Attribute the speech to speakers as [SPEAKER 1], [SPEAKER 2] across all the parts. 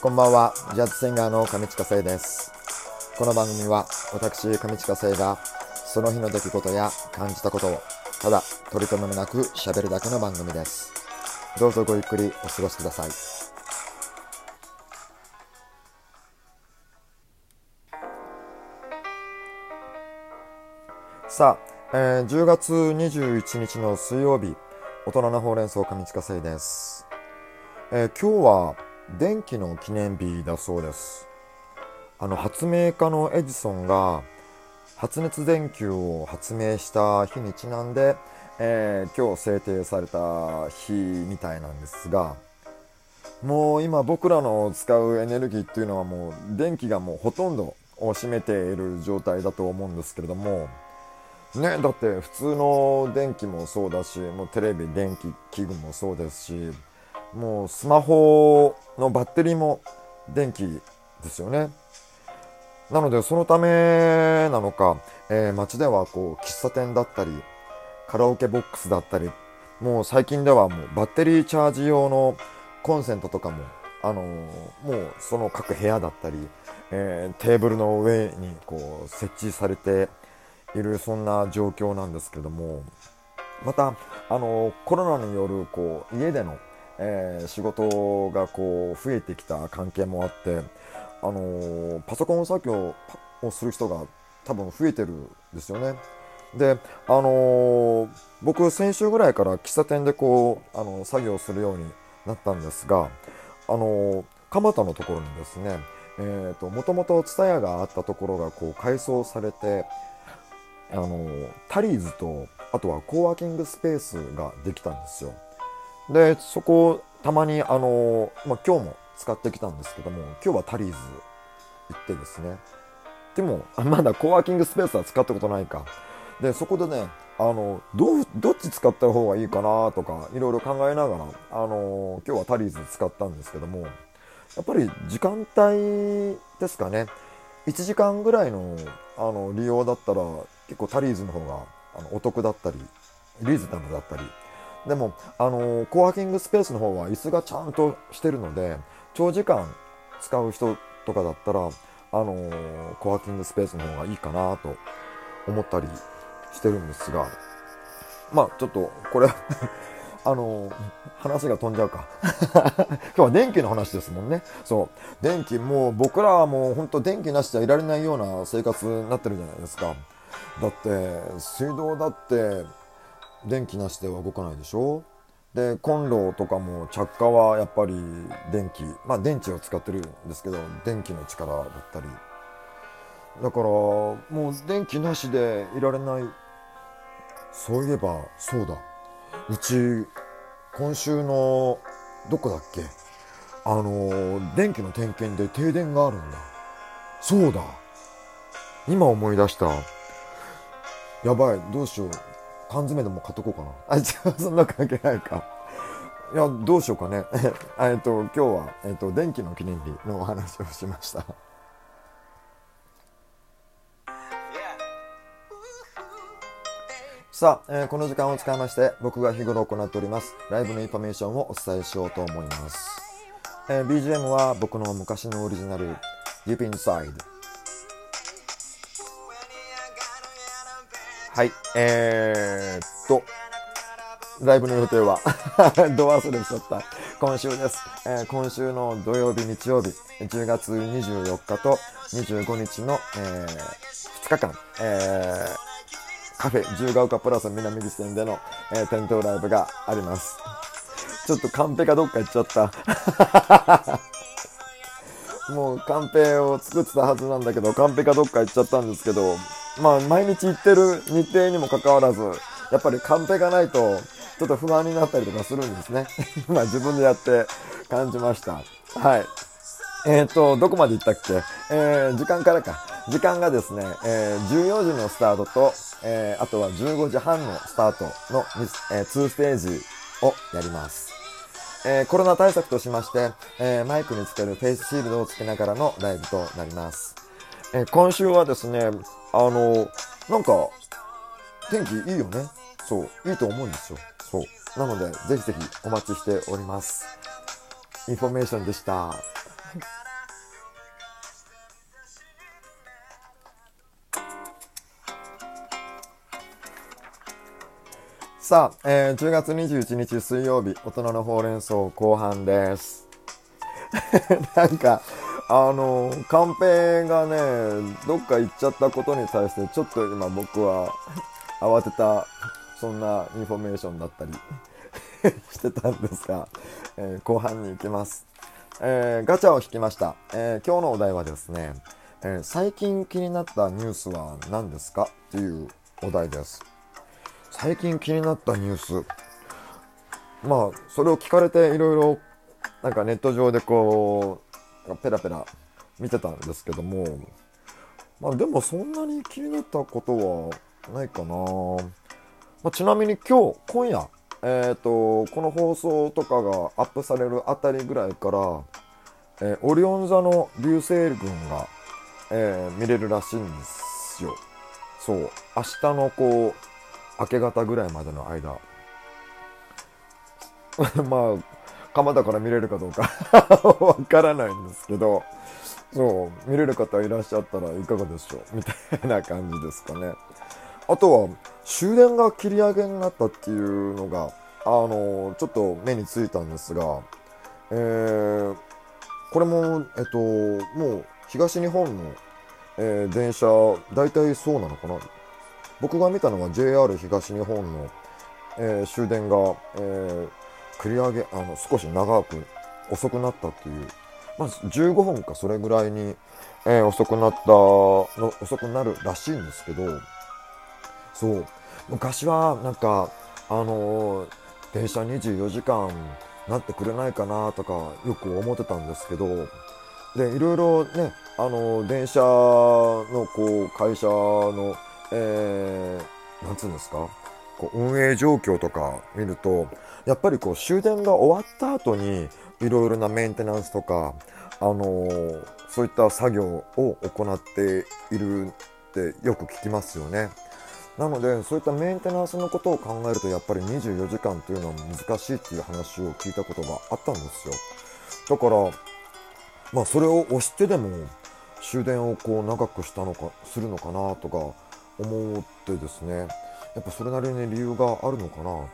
[SPEAKER 1] こんばんは、ジャズシンガーの上近聖です。この番組は私、上近聖がその日の出来事や感じたことをただ取り留めもなく喋るだけの番組です。どうぞごゆっくりお過ごしください。さあ、えー10月21日の水曜日、大人のほうれん草上近聖です。えー今日は電気の記念日だそうです。あの発明家のエジソンが発熱電球を発明した日にちなんで、えー今日制定された日みたいなんですがもう今僕らの使うエネルギーっていうのはもう電気がもうほとんどを占めている状態だと思うんですけれどもねだって普通の電気もそうだしもうテレビ電気器具もそうですしもうスマホのバッテリーも電気ですよね。なのでそのためなのか、えー街ではこう喫茶店だったりカラオケボックスだったりもう最近ではもうバッテリーチャージ用のコンセントとかも、あのーもうその各部屋だったり、えーテーブルの上にこう設置されているそんな状況なんですけどもまた、あのコロナによるこう家での、えー仕事がこう増えてきた関係もあってあのーパソコン作業をする人が多分増えてるんですよね。で、あのー僕先週ぐらいから喫茶店でこう、あの作業するようになったんですが、あの蒲田のところにですね、えーと、もともと蔦屋があったところがこう改装されて、あのタリーズと、あとはコーワーキングスペースができたんですよ。で、そこ、たまに、あのまあ、今日も使ってきたんですけども、今日はタリーズ行ってですね。でも、まだコワーキングスペースは使ったことないか。で、そこでね、あの、ど、どっち使った方がいいかなとか、いろいろ考えながら、あの、今日はタリーズ使ったんですけども、やっぱり時間帯ですかね。1時間ぐらいのあの利用だったら結構タリーズの方があのお得だったりリーズナブルだったりでもあのコワーキングスペースの方は椅子がちゃんとしてるので長時間使う人とかだったらあのコワーキングスペースの方がいいかなと思ったりしてるんですがまあちょっとこれ あの話が飛んじゃうか。今日は電気の話ですもんね。そう。電気もう僕らはもう本当電気なしじゃいられないような生活になってるじゃないですか。だって水道だって電気なしでは動かないでしょ？でコンロとかも着火はやっぱり電気まあ電池を使ってるんですけど電気の力だったり。だからもう電気なしでいられない。そういえばそうだ。うち今週のどこだっけ？あの電気の点検で停電があるんだ。そうだ。今思い出した。やばい。どうしよう。缶詰でも買っとこうかな。あ違う そんな関係ないか。いやどうしようかね。えっと今日は、えっと、電気の記念日のお話をしました。さあ、えーこの時間を使いまして僕が日頃行っておりますライブのインフォメーションをお伝えしようと思います、えー BGM は僕の昔のオリジナル Deep Inside はいえー、っとライブの予定は ど忘れしちゃった今週です、えー今週の土曜日日曜日10月24日と25日の、え2日間、えーカフェ自由が丘プラス南口店での、えー店頭ライブがあります。ちょっとカンペがどっか行っちゃった。もうカンペを作ってたはずなんだけど、カンペがどっか行っちゃったんですけど、まあ毎日行ってる日程にもかかわらず、やっぱりカンペがないと、ちょっと不安になったりとかするんですね。まあ自分でやって感じました。はい。えっ、と、どこまで行ったっけ？えー、時間からか。時間がですね、えー14時のスタートと、えーあとは15時半のスタートの2、え2ステージをやります。えーコロナ対策としまして、えーマイクにつけるフェイスシールドをつけながらのライブとなります。え今週はですね、あの、なんか、天気いいよね。そう、いいと思うんですよ。そう。なので、ぜひぜひお待ちしております。インフォメーションでした。さあ、えー、10月21日水曜日、大人のほうれん草後半です。なんか、あの、カンペがね、どっか行っちゃったことに対して、ちょっと今僕は 慌てた、そんなインフォメーションだったり してたんですが、えー後半に行きます。えーガチャを引きました。えー今日のお題はですね、え最近気になったニュースは何ですか？っていうお題です。最近気になったニュース。まあ、それを聞かれていろいろ、なんかネット上でこう、ペラペラ見てたんですけども、まあでもそんなに気になったことはないかな。まあ、ちなみに今日、今夜、えっ、と、この放送とかがアップされるあたりぐらいから、えーオリオン座の流星群が、えー見れるらしいんですよ。そう。明日のこう、明け方ぐらいまでの間。まあ、蒲田から見れるかどうか。わからないんですけど、そう、見れる方いらっしゃったらいかがでしょう？みたいな感じですかね。あとは、終電が切り上げになったっていうのが、あの、ちょっと目についたんですが、えー、これも、えっと、もう東日本の、えー電車、大体そうなのかな？僕が見たのは JR 東日本の、えー終電が、えー繰り上げ、あの、少し長く、遅くなったっていう、まず15分かそれぐらいに、えー遅くなったの、遅くなるらしいんですけど、そう、昔はなんか、あのー電車24時間なってくれないかなとかよく思ってたんですけど、で、いろいろね、あの電車のこう、会社の、えー、なんつうんですか、こう運営状況とか見ると、やっぱりこう終電が終わった後にいろいろなメンテナンスとか、あのーそういった作業を行っているってよく聞きますよね。なので、そういったメンテナンスのことを考えると、やっぱり24時間っていうのは難しいっていう話を聞いたことがあったんですよ。だから、まあそれを押してでも終電をこう長くしたのか、するのかなとか思ってですね、やっぱそれなりに理由があるのかなと。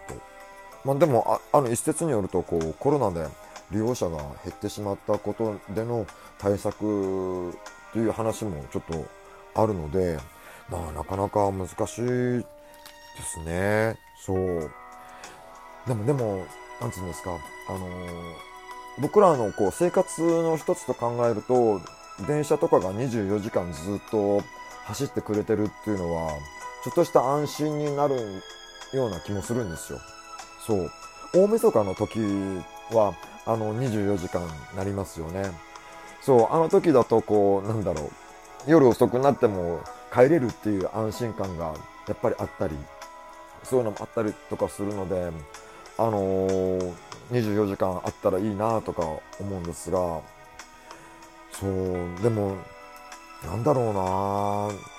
[SPEAKER 1] まあでも、ああの一説によると、こうコロナで利用者が減ってしまったことでの対策という話もちょっとあるので、まあなかなか難しいですね。そう。でも、でも、なんつうんですか、あの僕らのこう生活の一つと考えると、電車とかが24時間ずっと走ってくれてるっていうのは、ちょっとした安心になるような気もするんですよ。そう。大晦日の時は、あの、24時間なりますよね。そう、あの時だとこう、なんだろう、夜遅くなっても帰れるっていう安心感がやっぱりあったり、そういうのもあったりとかするので、あのー24時間あったらいいなとか思うんですが、そう、でも、なんだろうな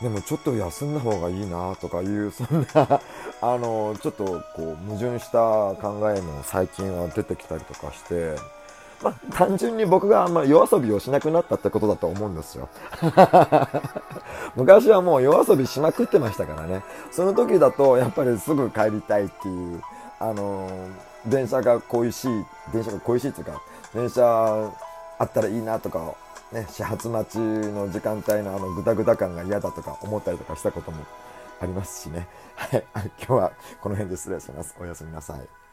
[SPEAKER 1] でもちょっと休んだ方がいいなとかいう、そんな、あの、ちょっとこう、矛盾した考えも最近は出てきたりとかして、まあ、単純に僕があんま夜遊びをしなくなったってことだと思うんですよ。昔はもう夜遊びしまくってましたからね。その時だとやっぱりすぐ帰りたいっていう、あの電車が恋しい、電車が恋しいっていうか、電車あったらいいなとか、ね、始発待ちの時間帯のあのぐだぐだ感が嫌だとか思ったりとかしたこともありますしね。はい。今日はこの辺で失礼します。おやすみなさい。